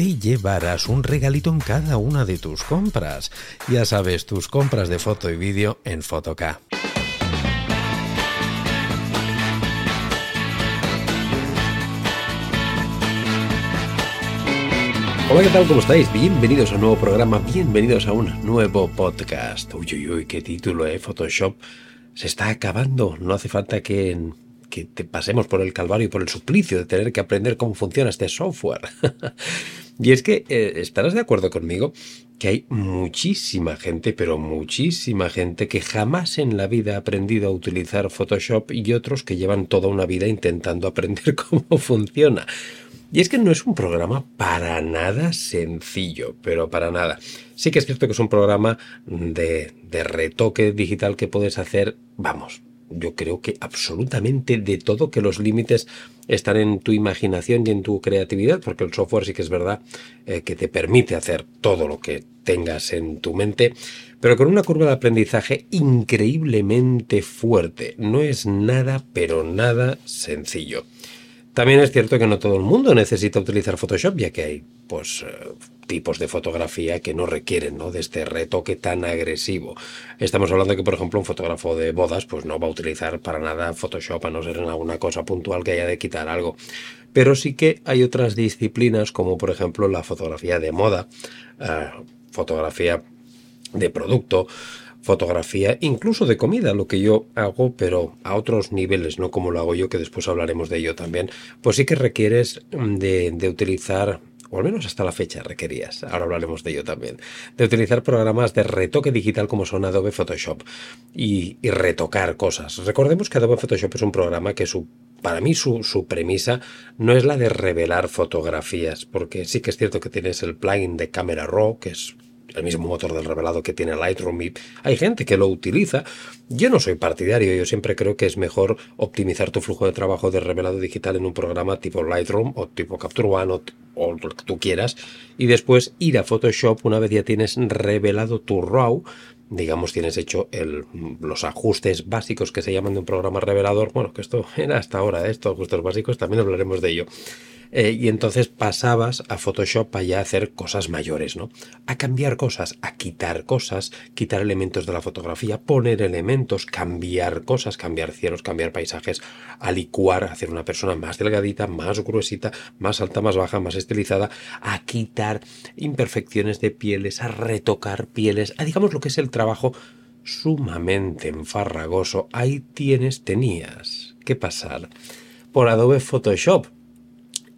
te llevarás un regalito en cada una de tus compras. Ya sabes, tus compras de foto y vídeo en Fotoca. Hola, ¿qué tal? ¿Cómo estáis? Bienvenidos a un nuevo programa, bienvenidos a un nuevo podcast. Uy, uy, uy, qué título, ¿eh? Photoshop se está acabando. No hace falta que que te pasemos por el calvario y por el suplicio de tener que aprender cómo funciona este software. y es que eh, estarás de acuerdo conmigo que hay muchísima gente, pero muchísima gente que jamás en la vida ha aprendido a utilizar Photoshop y otros que llevan toda una vida intentando aprender cómo funciona. Y es que no es un programa para nada sencillo, pero para nada. Sí que es cierto que es un programa de, de retoque digital que puedes hacer, vamos, yo creo que absolutamente de todo, que los límites están en tu imaginación y en tu creatividad, porque el software sí que es verdad eh, que te permite hacer todo lo que tengas en tu mente, pero con una curva de aprendizaje increíblemente fuerte. No es nada, pero nada sencillo. También es cierto que no todo el mundo necesita utilizar Photoshop, ya que hay pues eh, tipos de fotografía que no requieren ¿no? de este retoque tan agresivo. Estamos hablando de que, por ejemplo, un fotógrafo de bodas pues no va a utilizar para nada Photoshop, a no ser en alguna cosa puntual que haya de quitar algo. Pero sí que hay otras disciplinas, como por ejemplo la fotografía de moda, eh, fotografía de producto, fotografía, incluso de comida, lo que yo hago, pero a otros niveles, no como lo hago yo, que después hablaremos de ello también, pues sí que requieres de, de utilizar o al menos hasta la fecha requerías, ahora hablaremos de ello también, de utilizar programas de retoque digital como son Adobe Photoshop y, retocar cosas. Recordemos que Adobe Photoshop es un programa que su para mí su, su, premisa no es la de revelar fotografías, porque sí que es cierto que tienes el plugin de Camera Raw, que es el mismo motor del revelado que tiene Lightroom y hay gente que lo utiliza. Yo no soy partidario, yo siempre creo que es mejor optimizar tu flujo de trabajo de revelado digital en un programa tipo Lightroom o tipo Capture One o, o lo que tú quieras y después ir a Photoshop una vez ya tienes revelado tu RAW digamos, tienes hecho los ajustes básicos que se llaman de un programa revelador. Bueno, que esto era hasta ahora, ¿eh? estos ajustes básicos, también hablaremos de ello. Eh, y entonces pasabas a Photoshop para ya hacer cosas mayores, ¿no? A cambiar cosas, a quitar cosas, quitar elementos de la fotografía, poner elementos, cambiar cosas, cambiar cielos, cambiar paisajes, a licuar, hacer una persona más delgadita, más gruesita, más alta, más baja, más estilizada, a quitar imperfecciones de pieles, a retocar pieles, a digamos lo que es el trabajo sumamente enfarragoso. Ahí tienes, tenías que pasar por Adobe Photoshop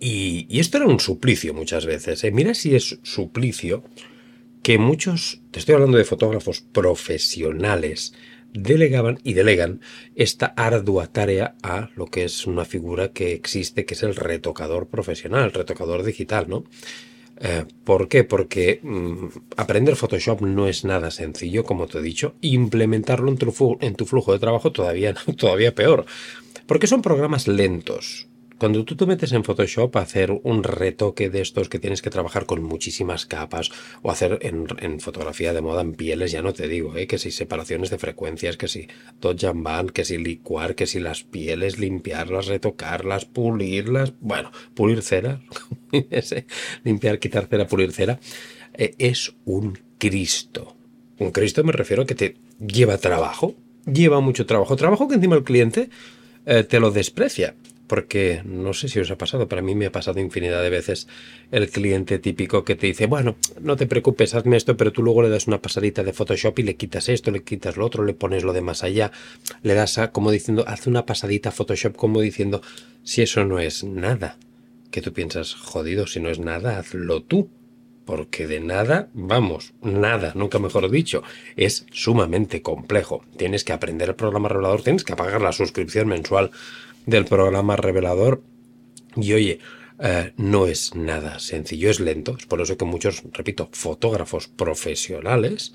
y, esto era un suplicio muchas veces. ¿eh? Mira si es suplicio que muchos, te estoy hablando de fotógrafos profesionales, delegaban y delegan esta ardua tarea a lo que es una figura que existe, que es el retocador profesional, el retocador digital, ¿no? Eh, ¿Por qué? Porque mm, aprender Photoshop no es nada sencillo, como te he dicho, implementarlo en tu, en tu flujo de trabajo todavía, todavía peor, porque son programas lentos, cuando tú te metes en Photoshop a hacer un retoque de estos que tienes que trabajar con muchísimas capas o hacer en, fotografía de moda en pieles, ya no te digo, ¿eh? que si separaciones de frecuencias, que si Dodge que si licuar, que si las pieles, limpiarlas, retocarlas, pulirlas, bueno, pulir cera, limpiar, quitar cera, pulir cera, eh, es un Cristo. Un Cristo me refiero a que te lleva trabajo, lleva mucho trabajo, trabajo que encima el cliente eh, te lo desprecia porque no sé si os ha pasado, pero a mí me ha pasado infinidad de veces el cliente típico que te dice, bueno, no te preocupes, hazme esto, pero tú luego le das una pasadita de Photoshop y le quitas esto, le quitas lo otro, le pones lo de más allá, le das como diciendo, haz una pasadita Photoshop, como diciendo, si eso no es nada, que tú piensas, jodido, si no es nada, hazlo tú. Porque de nada, vamos, nada, nunca mejor dicho, es sumamente complejo. Tienes que aprender el programa revelador, tienes que pagar la suscripción mensual del programa revelador. Y oye, eh, no es nada sencillo, es lento. Es por eso que muchos, repito, fotógrafos profesionales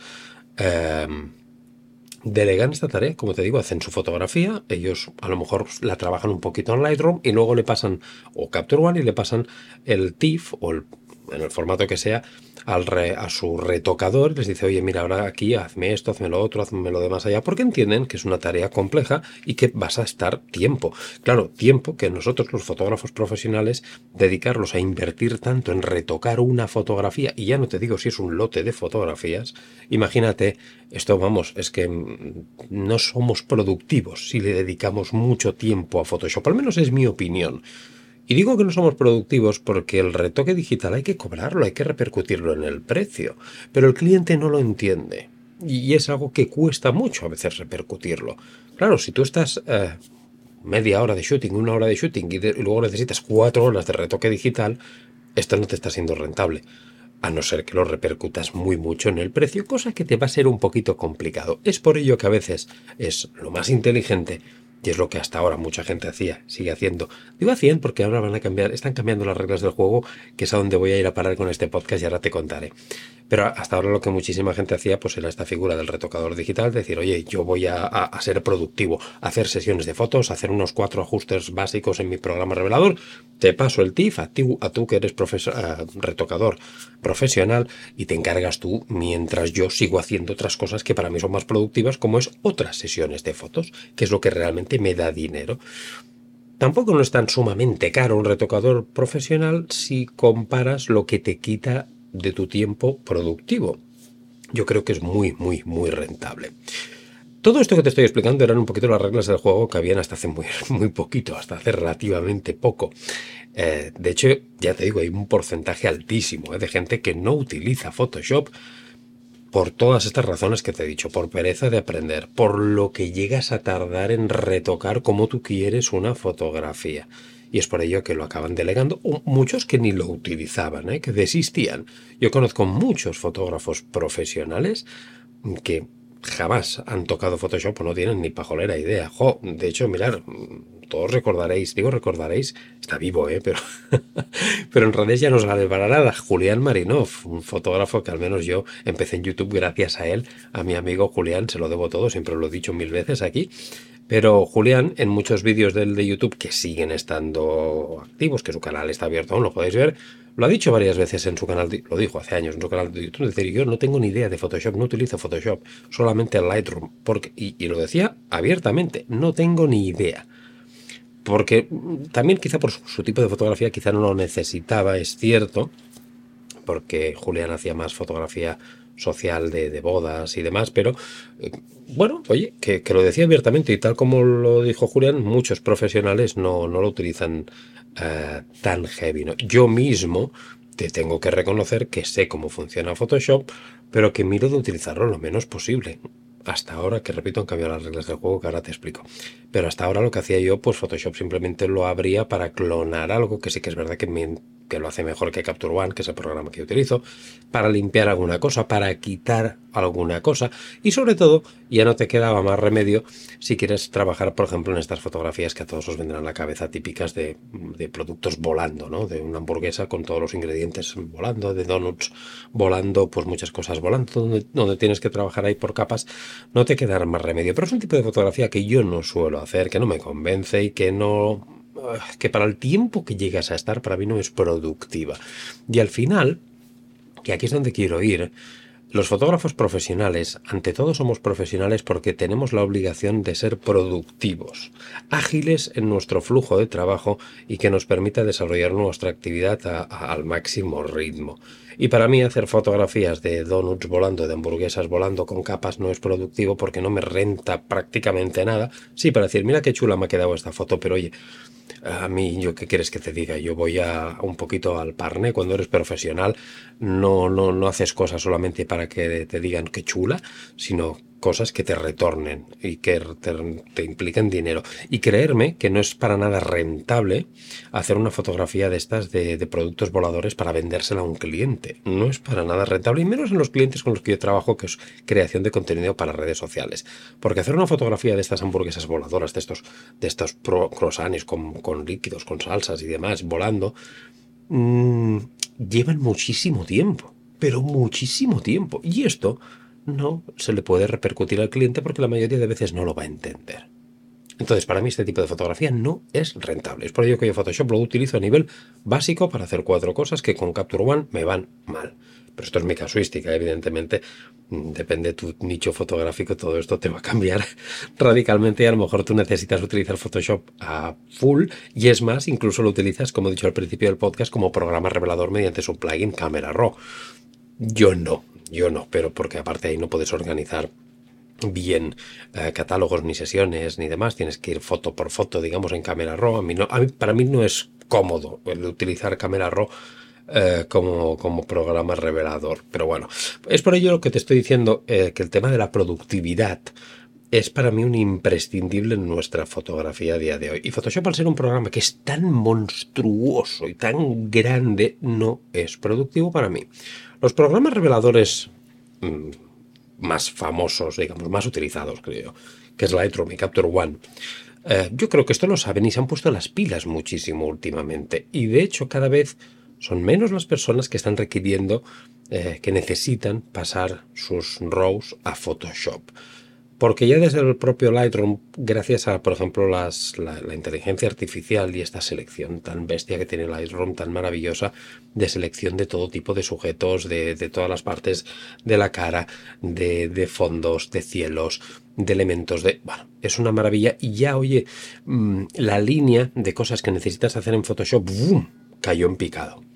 eh, delegan esta tarea. Como te digo, hacen su fotografía, ellos a lo mejor la trabajan un poquito en Lightroom y luego le pasan o Capture One y le pasan el TIFF o el en el formato que sea, al a su retocador les dice, oye, mira, ahora aquí hazme esto, hazme lo otro, hazme lo demás allá, porque entienden que es una tarea compleja y que vas a estar tiempo. Claro, tiempo que nosotros los fotógrafos profesionales dedicarlos a invertir tanto en retocar una fotografía, y ya no te digo si es un lote de fotografías, imagínate, esto vamos, es que no somos productivos si le dedicamos mucho tiempo a Photoshop, al menos es mi opinión. Y digo que no somos productivos porque el retoque digital hay que cobrarlo, hay que repercutirlo en el precio, pero el cliente no lo entiende. Y es algo que cuesta mucho a veces repercutirlo. Claro, si tú estás eh, media hora de shooting, una hora de shooting y, luego necesitas cuatro horas de retoque digital, esto no te está siendo rentable. A no ser que lo repercutas muy mucho en el precio, cosa que te va a ser un poquito complicado. Es por ello que a veces es lo más inteligente y es lo que hasta ahora mucha gente hacía, sigue haciendo. Digo hacían porque ahora van a cambiar, están cambiando las reglas del juego, que es a donde voy a ir a parar con este podcast y ahora te contaré. Pero hasta ahora lo que muchísima gente hacía pues era esta figura del retocador digital, decir, oye, yo voy a, ser productivo, hacer sesiones de fotos, hacer unos cuatro ajustes básicos en mi programa revelador, te paso el TIFF a, ti, a tú que eres eh, retocador profesional y te encargas tú mientras yo sigo haciendo otras cosas que para mí son más productivas, como es otras sesiones de fotos, que es lo que realmente me da dinero. Tampoco no es tan sumamente caro un retocador profesional si comparas lo que te quita de tu tiempo productivo. Yo creo que es muy, muy, muy rentable. Todo esto que te estoy explicando eran un poquito las reglas del juego que habían hasta hace muy, muy poquito, hasta hace relativamente poco. Eh, de hecho, ya te digo, hay un porcentaje altísimo eh, de gente que no utiliza Photoshop por todas estas razones que te he dicho, por pereza de aprender, por lo que llegas a tardar en retocar como tú quieres una fotografía y es por ello que lo acaban delegando. Muchos que ni lo utilizaban, ¿eh? que desistían. Yo conozco muchos fotógrafos profesionales que jamás han tocado Photoshop o no tienen ni pajolera idea. Jo, de hecho, mirar, todos recordaréis, digo recordaréis, está vivo, ¿eh? pero, pero en redes ya no sale para nada. Julián Marinov, un fotógrafo que al menos yo empecé en YouTube gracias a él, a mi amigo Julián, se lo debo todo, siempre lo he dicho mil veces aquí. Pero Julián, en muchos vídeos del de YouTube que siguen estando activos, que su canal está abierto aún, lo podéis ver, lo ha dicho varias veces en su canal, lo dijo hace años en su canal de YouTube, es decir, yo no tengo ni idea de Photoshop, no utilizo Photoshop, solamente Lightroom, porque, y, lo decía abiertamente, no tengo ni idea. Porque también quizá por su tipo de fotografía quizá no lo necesitaba, es cierto, porque Julián hacía más fotografía social de, bodas y demás, pero eh, bueno, oye, que, lo decía abiertamente y tal como lo dijo Julián, muchos profesionales no, no lo utilizan eh, tan heavy. Yo mismo te tengo que reconocer que sé cómo funciona Photoshop, pero que miro de utilizarlo lo menos posible. Hasta ahora, que repito, han cambiado las reglas del juego que ahora te explico. Pero hasta ahora lo que hacía yo, pues Photoshop simplemente lo abría para clonar algo que sí que es verdad que me que lo hace mejor que Capture One, que es el programa que utilizo, para limpiar alguna cosa, para quitar alguna cosa y sobre todo ya no te quedaba más remedio si quieres trabajar, por ejemplo, en estas fotografías que a todos os vendrán a la cabeza típicas de, productos volando, ¿no? De una hamburguesa con todos los ingredientes volando, de donuts volando, pues muchas cosas volando, donde, tienes que trabajar ahí por capas, no te quedará más remedio. Pero es un tipo de fotografía que yo no suelo hacer, que no me convence y que no que para el tiempo que llegas a estar para mí no es productiva. Y al final, que aquí es donde quiero ir, los fotógrafos profesionales, ante todo somos profesionales porque tenemos la obligación de ser productivos, ágiles en nuestro flujo de trabajo y que nos permita desarrollar nuestra actividad al máximo ritmo. Y para mí hacer fotografías de donuts volando, de hamburguesas volando con capas no es productivo porque no me renta prácticamente nada. Sí, para decir, mira qué chula me ha quedado esta foto, pero oye, a mí, yo qué quieres que te diga, yo voy a un poquito al parne. Cuando eres profesional, no, no, no haces cosas solamente para que te digan qué chula, sino cosas que te retornen y que te, impliquen dinero. Y creerme que no es para nada rentable hacer una fotografía de estas de, productos voladores para vendérsela a un cliente. No es para nada rentable, y menos en los clientes con los que yo trabajo, que es creación de contenido para redes sociales. Porque hacer una fotografía de estas hamburguesas voladoras, de estos, de estos croissants con, líquidos, con salsas y demás, volando, mmm, llevan muchísimo tiempo. Pero muchísimo tiempo. Y esto no se le puede repercutir al cliente porque la mayoría de veces no lo va a entender. Entonces, para mí este tipo de fotografía no es rentable. Es por ello que yo Photoshop lo utilizo a nivel básico para hacer cuatro cosas que con Capture One me van mal. Pero esto es mi casuística, evidentemente. Depende de tu nicho fotográfico, todo esto te va a cambiar radicalmente y a lo mejor tú necesitas utilizar Photoshop a full y es más, incluso lo utilizas, como he dicho al principio del podcast, como programa revelador mediante su plugin Camera Raw. Yo no, yo no, pero porque aparte ahí no puedes organizar bien eh, catálogos ni sesiones ni demás, tienes que ir foto por foto, digamos, en cámara RAW. Para mí no es cómodo el utilizar cámara RAW eh, como, como, programa revelador. Pero bueno, es por ello lo que te estoy diciendo, eh, que el tema de la productividad es para mí un imprescindible en nuestra fotografía a día de hoy. Y Photoshop, al ser un programa que es tan monstruoso y tan grande, no es productivo para mí. Los programas reveladores mm, más famosos, digamos, más utilizados, creo, que es Lightroom y Capture One, eh, yo creo que esto lo saben y se han puesto las pilas muchísimo últimamente. Y de hecho, cada vez son menos las personas que están requiriendo, eh, que necesitan pasar sus RAWs a Photoshop. Porque ya desde el propio Lightroom, gracias a, por ejemplo, las, la, inteligencia artificial y esta selección tan bestia que tiene Lightroom, tan maravillosa, de selección de todo tipo de sujetos, de, todas las partes de la cara, de, fondos, de cielos, de elementos, de... Bueno, es una maravilla. Y ya, oye, mm, la línea de cosas que necesitas hacer en Photoshop, ¡boom! cayó en picado.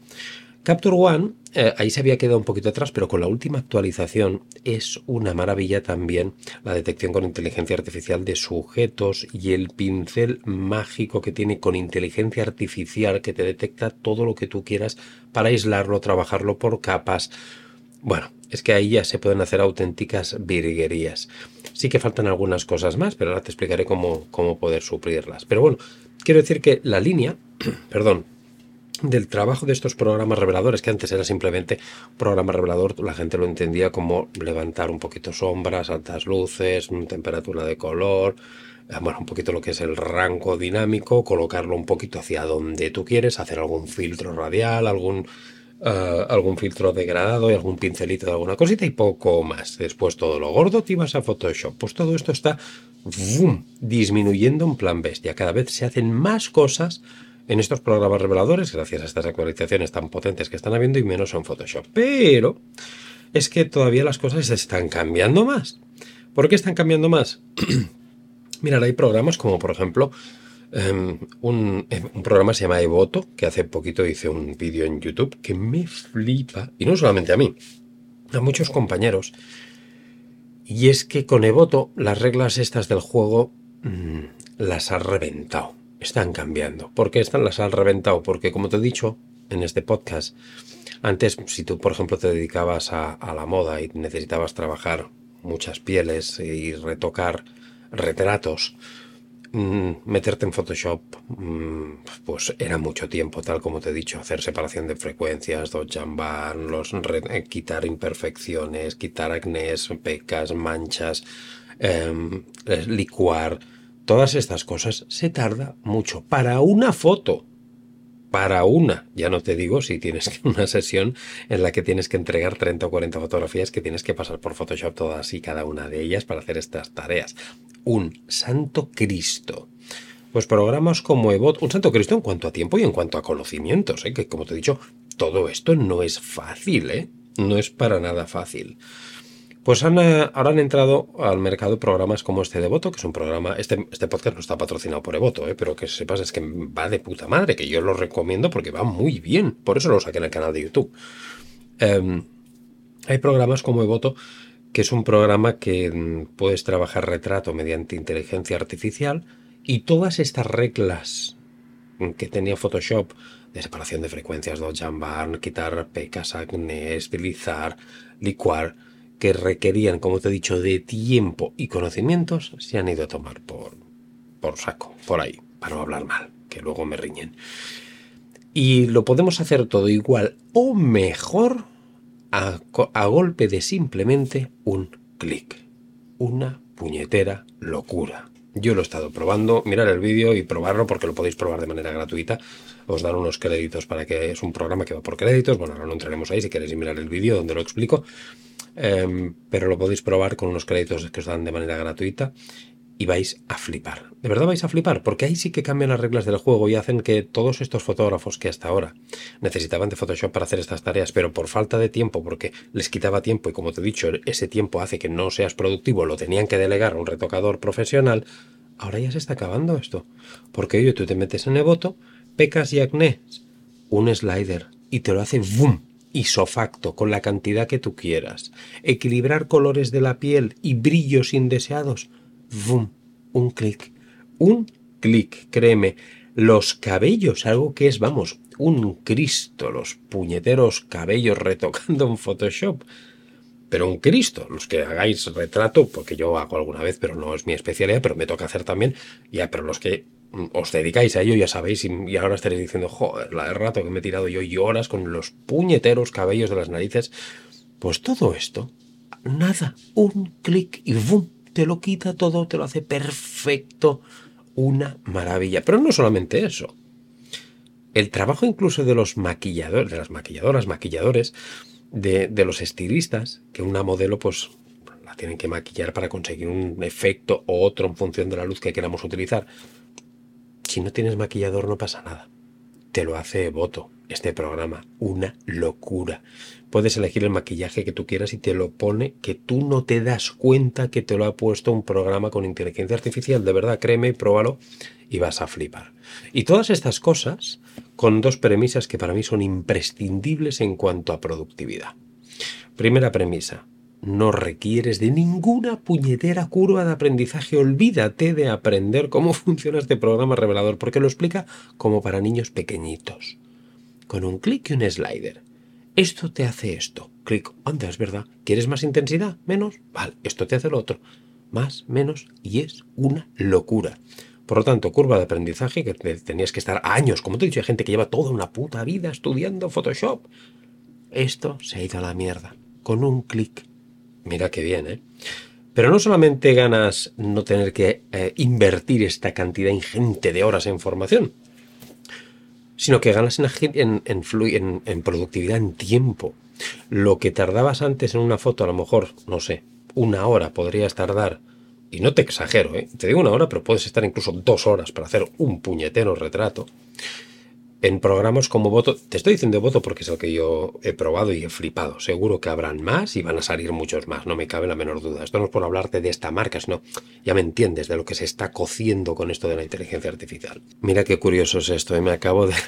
Capture One, eh, ahí se había quedado un poquito atrás, pero con la última actualización es una maravilla también la detección con inteligencia artificial de sujetos y el pincel mágico que tiene con inteligencia artificial que te detecta todo lo que tú quieras para aislarlo, trabajarlo por capas. Bueno, es que ahí ya se pueden hacer auténticas virguerías. Sí que faltan algunas cosas más, pero ahora te explicaré cómo, cómo poder suplirlas. Pero bueno, quiero decir que la línea, perdón, del trabajo de estos programas reveladores, que antes era simplemente programa revelador, la gente lo entendía como levantar un poquito sombras, altas luces, temperatura de color, eh, bueno, un poquito lo que es el rango dinámico, colocarlo un poquito hacia donde tú quieres, hacer algún filtro radial, algún, eh, algún filtro degradado y algún pincelito de alguna cosita y poco más. Después todo lo gordo te ibas a Photoshop. Pues todo esto está disminuyendo en plan bestia. Cada vez se hacen más cosas en estos programas reveladores, gracias a estas actualizaciones tan potentes que están habiendo y menos en Photoshop. Pero es que todavía las cosas están cambiando más. ¿Por qué están cambiando más? Mirad, hay programas como por ejemplo em, un, un, programa se llama Evoto, que hace poquito hice un vídeo en YouTube que me flipa, y no solamente a mí, a muchos compañeros. Y es que con Evoto las reglas estas del juego mm, las ha reventado están cambiando. ¿Por qué están las han reventado? Porque como te he dicho en este podcast, antes si tú por ejemplo te dedicabas a, la moda y necesitabas trabajar muchas pieles y retocar retratos, mm, meterte en Photoshop, mm, pues era mucho tiempo, tal como te he dicho, hacer separación de frecuencias, dodge los eh, quitar imperfecciones, quitar acnés, pecas, manchas, em, licuar, todas estas cosas se tarda mucho. Para una foto, para una, ya no te digo si tienes una sesión en la que tienes que entregar 30 o 40 fotografías que tienes que pasar por Photoshop todas y cada una de ellas para hacer estas tareas. Un santo Cristo. Pues programas como Evot, un santo Cristo en cuanto a tiempo y en cuanto a conocimientos, ¿eh? que como te he dicho, todo esto no es fácil, ¿eh? no es para nada fácil. Pues han, eh, ahora han entrado al mercado programas como este de Voto, que es un programa, este, este podcast no está patrocinado por Evoto, eh, pero que sepas es que va de puta madre, que yo lo recomiendo porque va muy bien, por eso lo saqué en el canal de YouTube. Em, hay programas como Evoto, que es un programa que mm, puedes trabajar retrato mediante inteligencia artificial y todas estas reglas que tenía Photoshop de separación de frecuencias, Dodge Barn, quitar pecas, acné, estilizar, licuar, que requerían, como te he dicho, de tiempo y conocimientos, se han ido a tomar por, por saco, por ahí, para no hablar mal, que luego me riñen. Y lo podemos hacer todo igual o mejor a, a golpe de simplemente un clic. Una puñetera locura. Yo lo he estado probando, mirar el vídeo y probarlo porque lo podéis probar de manera gratuita. Os dan unos créditos para que es un programa que va por créditos. Bueno, ahora no entraremos ahí si queréis mirar el vídeo donde lo explico. Em, pero lo podéis probar con unos créditos que os dan de manera gratuita y vais a flipar. De verdad vais a flipar, porque ahí sí que cambian las reglas del juego y hacen que todos estos fotógrafos que hasta ahora necesitaban de Photoshop para hacer estas tareas, pero por falta de tiempo, porque les quitaba tiempo y como te he dicho, ese tiempo hace que no seas productivo, lo tenían que delegar a un retocador profesional, ahora ya se está acabando esto. Porque oye, tú te metes en Evoto, pecas y acné, un slider y te lo hace boom isofacto con la cantidad que tú quieras. Equilibrar colores de la piel y brillos indeseados ¡Vum! Un clic. Un clic, créeme. Los cabellos, algo que es, vamos, un Cristo, los puñeteros cabellos retocando en Photoshop. Pero un Cristo, los que hagáis retrato, porque yo hago alguna vez, pero no es mi especialidad, pero me toca hacer también. Ya, pero los que os dedicáis a ello, ya sabéis, y, ahora estaréis diciendo, joder, la de rato que me he tirado yo y horas con los puñeteros cabellos de las narices. Pues todo esto, nada, un clic y ¡bum! te lo quita todo, te lo hace perfecto, una maravilla. Pero no solamente eso. El trabajo incluso de los maquilladores, de las maquilladoras, maquilladores, de, de los estilistas, que una modelo pues la tienen que maquillar para conseguir un efecto o otro en función de la luz que queramos utilizar. Si no tienes maquillador no pasa nada. Te lo hace voto este programa. Una locura. Puedes elegir el maquillaje que tú quieras y te lo pone que tú no te das cuenta que te lo ha puesto un programa con inteligencia artificial. De verdad, créeme y pruébalo y vas a flipar. Y todas estas cosas con dos premisas que para mí son imprescindibles en cuanto a productividad. Primera premisa, no requieres de ninguna puñetera curva de aprendizaje. Olvídate de aprender cómo funciona este programa revelador, porque lo explica como para niños pequeñitos con un clic y un slider. Esto te hace esto. Clic, anda, es verdad. ¿Quieres más intensidad? ¿Menos? Vale, esto te hace lo otro. Más, menos, y es una locura. Por lo tanto, curva de aprendizaje que tenías que estar años, como te he dicho, hay gente que lleva toda una puta vida estudiando Photoshop. Esto se ha ido a la mierda. Con un clic. Mira qué bien, ¿eh? Pero no solamente ganas no tener que eh, invertir esta cantidad ingente de horas en formación, sino que ganas en, en, en, productividad, en tiempo. Lo que tardabas antes en una foto, a lo mejor, no sé, una hora podrías tardar, y no te exagero, ¿eh? te digo una hora, pero puedes estar incluso dos horas para hacer un puñetero retrato en programas como Voto, te estoy diciendo Voto porque es el que yo he probado y he flipado. Seguro que habrán más y van a salir muchos más, no me cabe la menor duda. Esto no es por hablarte de esta marca, sino ya me entiendes de lo que se está cociendo con esto de la inteligencia artificial. Mira qué curioso es esto, ¿eh? me acabo de...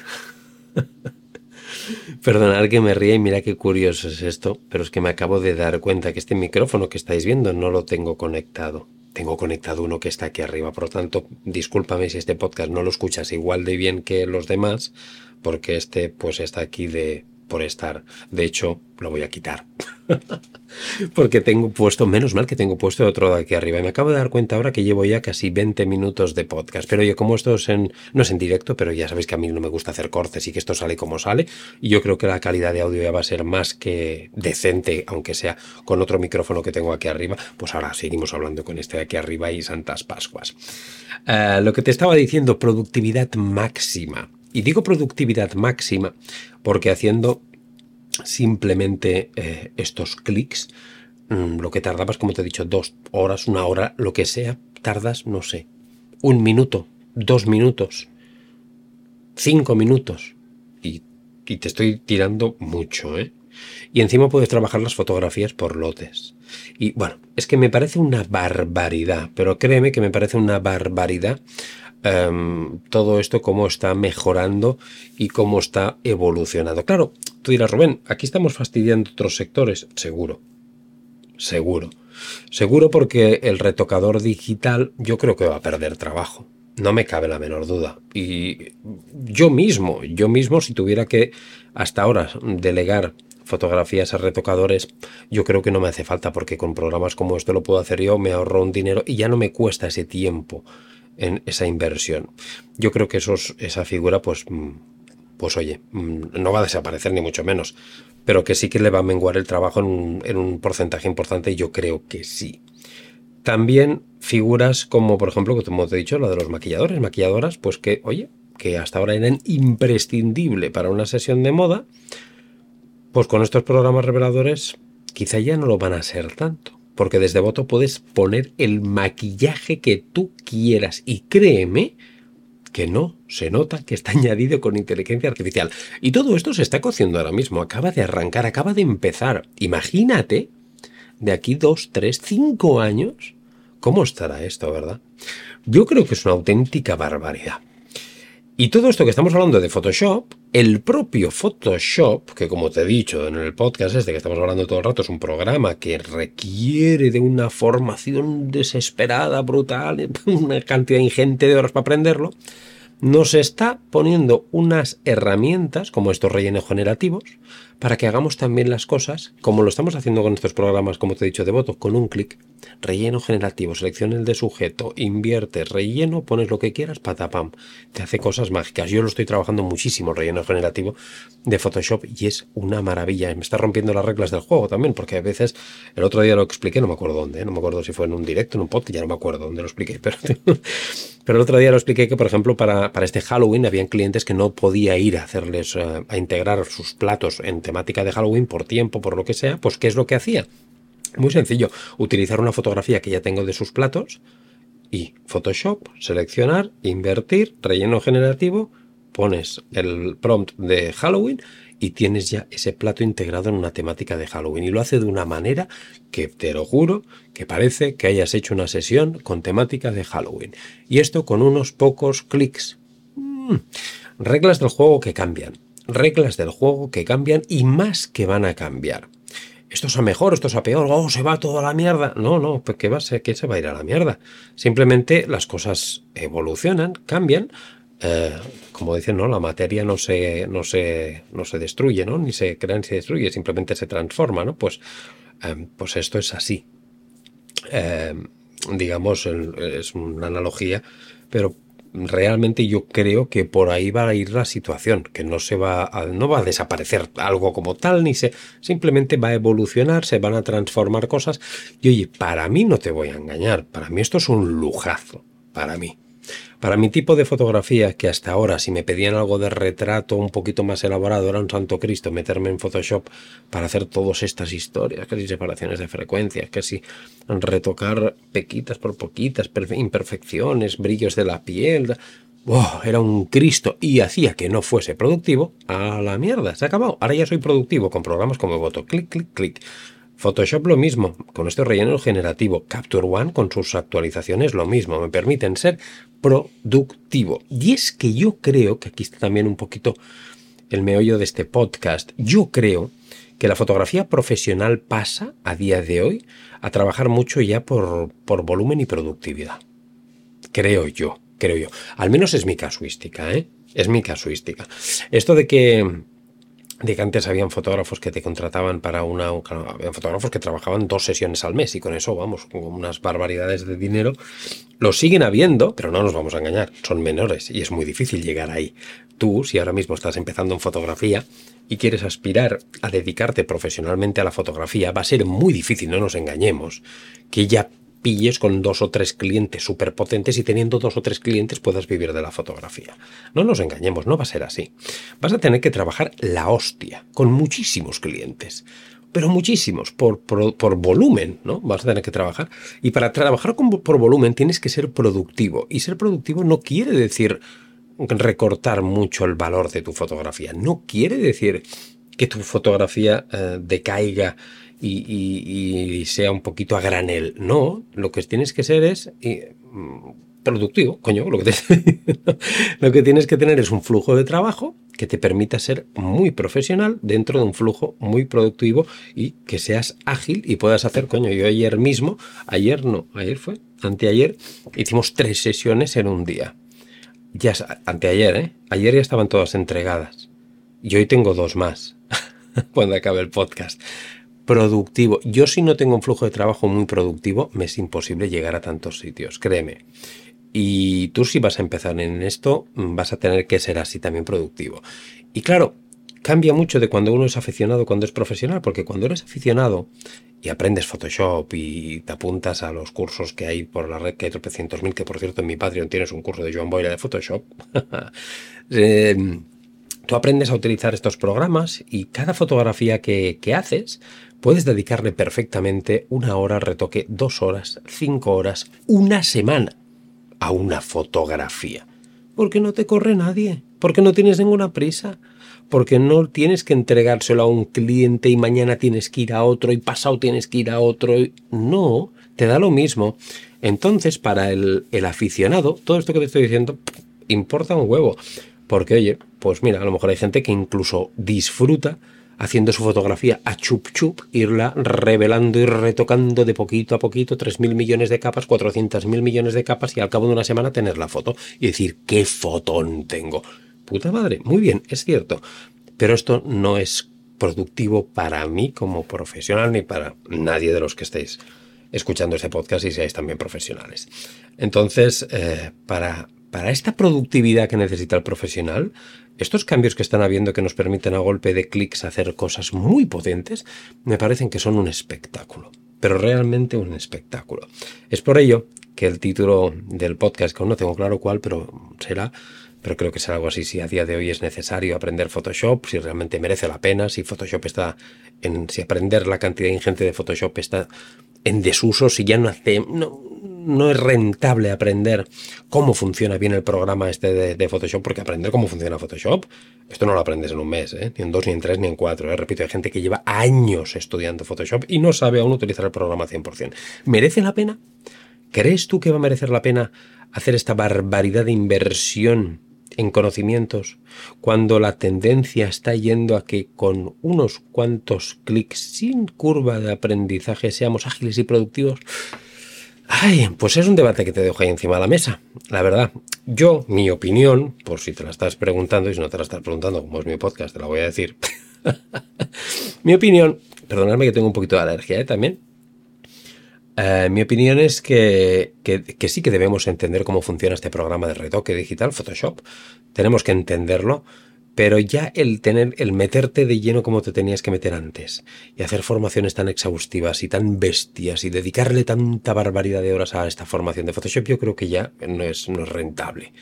Perdonad que me ría y mira qué curioso es esto, pero es que me acabo de dar cuenta que este micrófono que estáis viendo no lo tengo conectado tengo conectado uno que está aquí arriba. Por lo tanto, discúlpame si este podcast no lo escuchas igual de bien que los demás, porque este pues está aquí de por estar. De hecho, lo voy a quitar. Porque tengo puesto, menos mal que tengo puesto otro de aquí arriba. Y me acabo de dar cuenta ahora que llevo ya casi 20 minutos de podcast. Pero oye, como esto es en, no es en directo, pero ya sabéis que a mí no me gusta hacer cortes y que esto sale como sale. Y yo creo que la calidad de audio ya va a ser más que decente, aunque sea con otro micrófono que tengo aquí arriba. Pues ahora seguimos hablando con este de aquí arriba y Santas Pascuas. Eh, lo que te estaba diciendo, productividad máxima. Y digo productividad máxima porque haciendo simplemente eh, estos clics, mm, lo que tardabas, como te he dicho, dos horas, una hora, lo que sea, tardas, no sé, un minuto, dos minutos, cinco minutos. Y, y te estoy tirando mucho, ¿eh? Y encima puedes trabajar las fotografías por lotes. Y bueno, es que me parece una barbaridad, pero créeme que me parece una barbaridad em, todo esto cómo está mejorando y cómo está evolucionando. Claro, tú dirás, Rubén, aquí estamos fastidiando otros sectores. Seguro, seguro. Seguro porque el retocador digital yo creo que va a perder trabajo. No me cabe la menor duda. Y yo mismo, yo mismo, si tuviera que hasta ahora delegar fotografías a retocadores, yo creo que no me hace falta porque con programas como este lo puedo hacer yo, me ahorro un dinero y ya no me cuesta ese tiempo en esa inversión. Yo creo que esos, esa figura, pues, mm, pues oye, mm, no va a desaparecer ni mucho menos, pero que sí que le va a menguar el trabajo en un, en un porcentaje importante y yo creo que sí. También figuras como, por ejemplo, como te he dicho, la de los maquilladores, maquilladoras, pues que, oye, que hasta ahora eran imprescindible para una sesión de moda, pues con estos programas reveladores quizá ya no lo van a ser tanto. Porque desde voto puedes poner el maquillaje que tú quieras. Y créeme que no, se nota que está añadido con inteligencia artificial. Y todo esto se está cociendo ahora mismo. Acaba de arrancar, acaba de empezar. Imagínate de aquí dos, tres, cinco años, ¿cómo estará esto, verdad? Yo creo que es una auténtica barbaridad. Y todo esto que estamos hablando de Photoshop, el propio Photoshop, que como te he dicho en el podcast este que estamos hablando todo el rato, es un programa que requiere de una formación desesperada, brutal, una cantidad ingente de horas para aprenderlo, nos está poniendo unas herramientas como estos rellenos generativos para que hagamos también las cosas como lo estamos haciendo con estos programas, como te he dicho, de voto, con un clic, relleno generativo, selecciona el de sujeto, invierte, relleno, pones lo que quieras, patapam, te hace cosas mágicas. Yo lo estoy trabajando muchísimo, relleno generativo de Photoshop y es una maravilla. Me está rompiendo las reglas del juego también, porque a veces, el otro día lo expliqué, no me acuerdo dónde, no me acuerdo si fue en un directo, en un podcast, ya no me acuerdo dónde lo expliqué, pero, pero el otro día lo expliqué que, por ejemplo, para, para este Halloween habían clientes que no podía ir a hacerles, eh, a integrar sus platos en temática de Halloween por tiempo, por lo que sea, pues ¿qué es lo que hacía? Muy sencillo, utilizar una fotografía que ya tengo de sus platos y Photoshop, seleccionar, invertir, relleno generativo, pones el prompt de Halloween y tienes ya ese plato integrado en una temática de Halloween. Y lo hace de una manera que te lo juro que parece que hayas hecho una sesión con temática de Halloween. Y esto con unos pocos clics. Mm. Reglas del juego que cambian reglas del juego que cambian y más que van a cambiar. Esto es a mejor, esto es a peor, oh, se va todo a la mierda. No, no, pues ¿qué va? ¿Qué se va a ir a la mierda? Simplemente las cosas evolucionan, cambian. Eh, como dicen, ¿no? La materia no se, no se, no se destruye, ¿no? Ni se crea ni se destruye, simplemente se transforma, ¿no? Pues, eh, pues esto es así. Eh, digamos, es una analogía, pero realmente yo creo que por ahí va a ir la situación, que no se va a, no va a desaparecer algo como tal, ni se simplemente va a evolucionar, se van a transformar cosas. Y oye, para mí no te voy a engañar, para mí esto es un lujazo, para mí. Para mi tipo de fotografía, que hasta ahora si me pedían algo de retrato un poquito más elaborado, era un santo Cristo meterme en Photoshop para hacer todas estas historias, que separaciones de frecuencias, que si retocar pequitas por poquitas, imperfecciones, brillos de la piel. era un Cristo y hacía que no fuese productivo. A la mierda, se ha acabado. Ahora ya soy productivo con programas como Voto. Clic, clic, clic. Photoshop lo mismo, con este relleno generativo. Capture One con sus actualizaciones lo mismo, me permiten ser productivo. Y es que yo creo, que aquí está también un poquito el meollo de este podcast, yo creo que la fotografía profesional pasa a día de hoy a trabajar mucho ya por, por volumen y productividad. Creo yo, creo yo. Al menos es mi casuística, ¿eh? Es mi casuística. Esto de que de que antes habían fotógrafos que te contrataban para una... Habían fotógrafos que trabajaban dos sesiones al mes y con eso, vamos, con unas barbaridades de dinero. Lo siguen habiendo, pero no nos vamos a engañar, son menores y es muy difícil llegar ahí. Tú, si ahora mismo estás empezando en fotografía y quieres aspirar a dedicarte profesionalmente a la fotografía, va a ser muy difícil, no nos engañemos, que ya pilles con dos o tres clientes súper potentes y teniendo dos o tres clientes puedas vivir de la fotografía. No nos engañemos, no va a ser así. Vas a tener que trabajar la hostia, con muchísimos clientes. Pero muchísimos, por, por, volumen, ¿no? Vas a tener que trabajar. Y para trabajar por volumen tienes que ser productivo. Y ser productivo no quiere decir recortar mucho el valor de tu fotografía. No quiere decir que tu fotografía eh, decaiga y, sea un poquito a granel. No, lo que tienes que ser es productivo, coño, lo que, lo que tienes que tener es un flujo de trabajo que te permita ser muy profesional dentro de un flujo muy productivo y que seas ágil y puedas hacer, coño, yo ayer mismo, ayer no, ayer fue, anteayer, hicimos tres sesiones en un día. Ya, anteayer, ¿eh? Ayer ya estaban todas entregadas. Y hoy tengo dos más, cuando acabe el podcast. Productivo. Yo si no tengo un flujo de trabajo muy productivo, me es imposible llegar a tantos sitios, créeme. Y tú si vas a empezar en esto, vas a tener que ser así también productivo. Y claro, cambia mucho de cuando uno es aficionado, cuando es profesional, porque cuando eres aficionado y aprendes Photoshop y te apuntas a los cursos que hay por la red, que hay tropecientos mil, que por cierto en mi Patreon tienes un curso de Joan Boyle de Photoshop, eh, tú aprendes a utilizar estos programas y cada fotografía que, que haces puedes dedicarle perfectamente una hora retoque, dos horas, cinco horas, una semana a una fotografía. Porque no te corre nadie, porque no tienes ninguna prisa, porque no tienes que entregárselo a un cliente y mañana tienes que ir a otro y pasado tienes que ir a otro. No, te da lo mismo. Entonces, para el, el aficionado, todo esto que te estoy diciendo importa un huevo. Porque, oye, pues mira, a lo mejor hay gente que incluso disfruta haciendo su fotografía a chup chup, irla revelando y retocando de poquito a poquito, 3.000 millones de capas, 400.000 millones de capas y al cabo de una semana tener la foto y decir, qué fotón tengo. Puta madre, muy bien, es cierto. Pero esto no es productivo para mí como profesional ni para nadie de los que estéis escuchando este podcast y seáis también profesionales. Entonces, eh, para, para esta productividad que necesita el profesional, estos cambios que están habiendo que nos permiten a golpe de clics hacer cosas muy potentes, me parecen que son un espectáculo, pero realmente un espectáculo. Es por ello que el título del podcast, que aún no tengo claro cuál, pero será, pero creo que será algo así, si a día de hoy es necesario aprender Photoshop, si realmente merece la pena, si Photoshop está en, si aprender la cantidad ingente de Photoshop está en desuso, si ya no hace, no, no es rentable aprender cómo funciona bien el programa este de, Photoshop, porque aprender cómo funciona Photoshop, esto no lo aprendes en un mes, ¿eh? ni en dos, ni en tres, ni en cuatro. ¿eh? Repito, hay gente que lleva años estudiando Photoshop y no sabe aún utilizar el programa 100%. ¿Merece la pena? ¿Crees tú que va a merecer la pena hacer esta barbaridad de inversión en conocimientos cuando la tendencia está yendo a que con unos cuantos clics sin curva de aprendizaje seamos ágiles y productivos? Ay, pues es un debate que te dejo ahí encima de la mesa. La verdad, yo, mi opinión, por si te la estás preguntando, y si no te la estás preguntando, como es mi podcast, te la voy a decir. mi opinión, perdonadme que tengo un poquito de alergia ¿eh? también. Eh, mi opinión es que, que, sí que debemos entender cómo funciona este programa de retoque digital, Photoshop. Tenemos que entenderlo pero ya el tener, el meterte de lleno como te tenías que meter antes y hacer formaciones tan exhaustivas y tan bestias y dedicarle tanta barbaridad de horas a esta formación de Photoshop, yo creo que ya no es, no es rentable.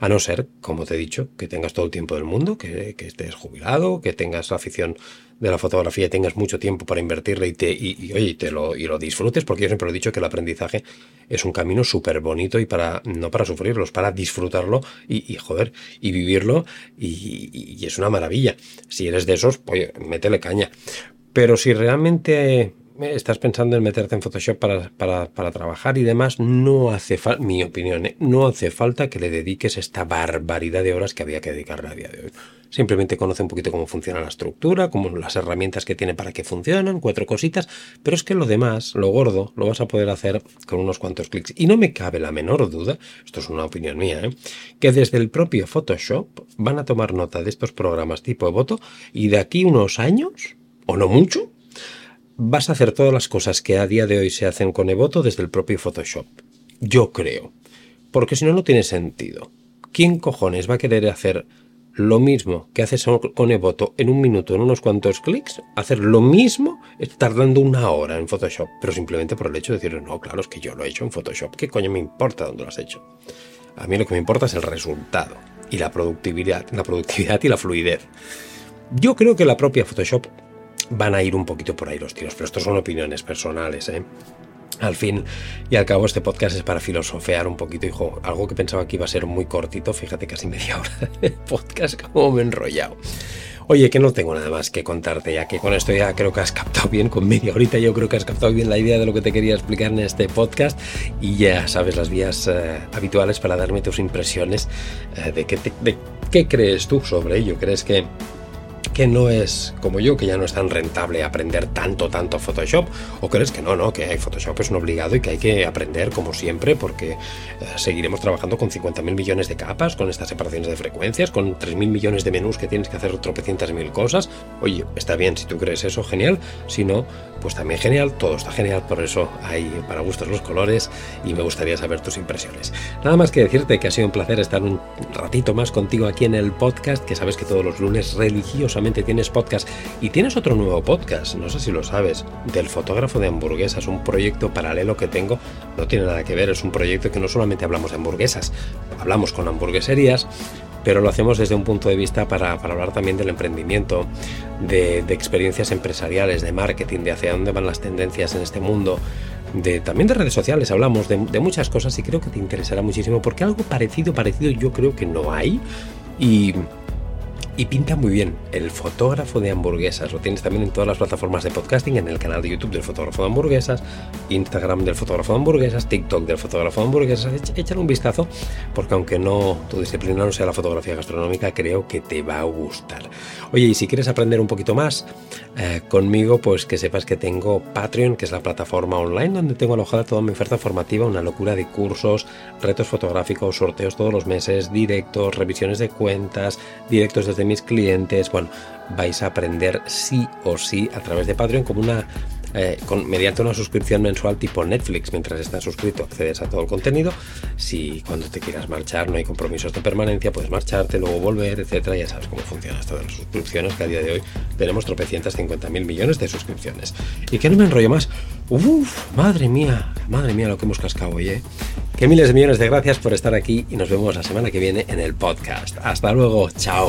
A no ser, como te he dicho, que tengas todo el tiempo del mundo, que, estés jubilado, que tengas afición de la fotografía y tengas mucho tiempo para invertirle y, te, y, oye, te lo, y lo disfrutes, porque yo siempre he dicho que el aprendizaje es un camino súper bonito y para, no para sufrirlo, es para disfrutarlo y, joder, y vivirlo y, es una maravilla. Si eres de esos, pues métele caña. Pero si realmente estás pensando en meterte en Photoshop para, para, trabajar y demás, no hace falta, mi opinión, ¿eh? no hace falta que le dediques esta barbaridad de horas que había que dedicarle a día de hoy. Simplemente conoce un poquito cómo funciona la estructura, como las herramientas que tiene para que funcionen, cuatro cositas, pero es que lo demás, lo gordo, lo vas a poder hacer con unos cuantos clics. Y no me cabe la menor duda, esto es una opinión mía, ¿eh? que desde el propio Photoshop van a tomar nota de estos programas tipo Evoto y de aquí unos años, o no mucho, vas a hacer todas las cosas que a día de hoy se hacen con Evoto desde el propio Photoshop. Yo creo. Porque si no, no tiene sentido. ¿Quién cojones va a querer hacer lo mismo que haces con Evoto en un minuto, en unos cuantos clics? Hacer lo mismo tardando una hora en Photoshop. Pero simplemente por el hecho de decir, no, claro, es que yo lo he hecho en Photoshop. ¿Qué coño me importa dónde lo has hecho? A mí lo que me importa es el resultado y la productividad, la productividad y la fluidez. Yo creo que la propia Photoshop van a ir un poquito por ahí los tiros, pero esto son opiniones personales, ¿eh? Al fin y al cabo este podcast es para filosofear un poquito, hijo. Algo que pensaba que iba a ser muy cortito, fíjate casi media hora de podcast, como me he enrollado. Oye, que no tengo nada más que contarte, ya que con esto ya creo que has captado bien, con media horita yo creo que has captado bien la idea de lo que te quería explicar en este podcast y ya sabes las vías eh, habituales para darme tus impresiones eh, de qué crees tú sobre ello. ¿Crees que que no es como yo, que ya no es tan rentable aprender tanto, tanto Photoshop? ¿O crees que no, no, que Photoshop es un obligado y que hay que aprender como siempre porque eh, seguiremos trabajando con 50.000 millones de capas, con estas separaciones de frecuencias, con 3.000 millones de menús que tienes que hacer tropecientas mil cosas? Oye, está bien, si tú crees eso, genial. Si no, pues también genial, todo está genial, por eso hay para gustos los colores y me gustaría saber tus impresiones. Nada más que decirte que ha sido un placer estar un ratito más contigo aquí en el podcast, que sabes que todos los lunes religiosamente tienes podcast. Y tienes otro nuevo podcast, no sé si lo sabes, del fotógrafo de hamburguesas, un proyecto paralelo que tengo, no tiene nada que ver, es un proyecto que no solamente hablamos de hamburguesas, hablamos con hamburgueserías, pero lo hacemos desde un punto de vista para, hablar también del emprendimiento, de, experiencias empresariales, de marketing, de hacia dónde van las tendencias en este mundo, de, también de redes sociales, hablamos de, de muchas cosas y creo que te interesará muchísimo porque algo parecido, parecido yo creo que no hay. Y y pinta muy bien. El fotógrafo de hamburguesas lo tienes también en todas las plataformas de podcasting, en el canal de YouTube del fotógrafo de hamburguesas, Instagram del fotógrafo de hamburguesas, TikTok del fotógrafo de hamburguesas. Échale un vistazo porque aunque no tu disciplina no sea la fotografía gastronómica, creo que te va a gustar. Oye, y si quieres aprender un poquito más eh, conmigo, pues que sepas que tengo Patreon, que es la plataforma online donde tengo alojada toda mi oferta formativa, una locura de cursos, retos fotográficos, sorteos todos los meses, directos, revisiones de cuentas, directos desde mis clientes. Bueno, vais a aprender sí o sí a través de Patreon como una eh, con, mediante una suscripción mensual tipo Netflix. Mientras estás suscrito accedes a todo el contenido. Si cuando te quieras marchar no hay compromisos de permanencia, puedes marcharte, luego volver, etcétera. Ya sabes cómo funciona esto de las suscripciones, que a día de hoy tenemos tropecientas 50 mil millones de suscripciones. Y que no me enrollo más. Uf, madre mía, madre mía lo que hemos cascado hoy, ¿eh? Que miles de millones de gracias por estar aquí y nos vemos la semana que viene en el podcast. Hasta luego, chao.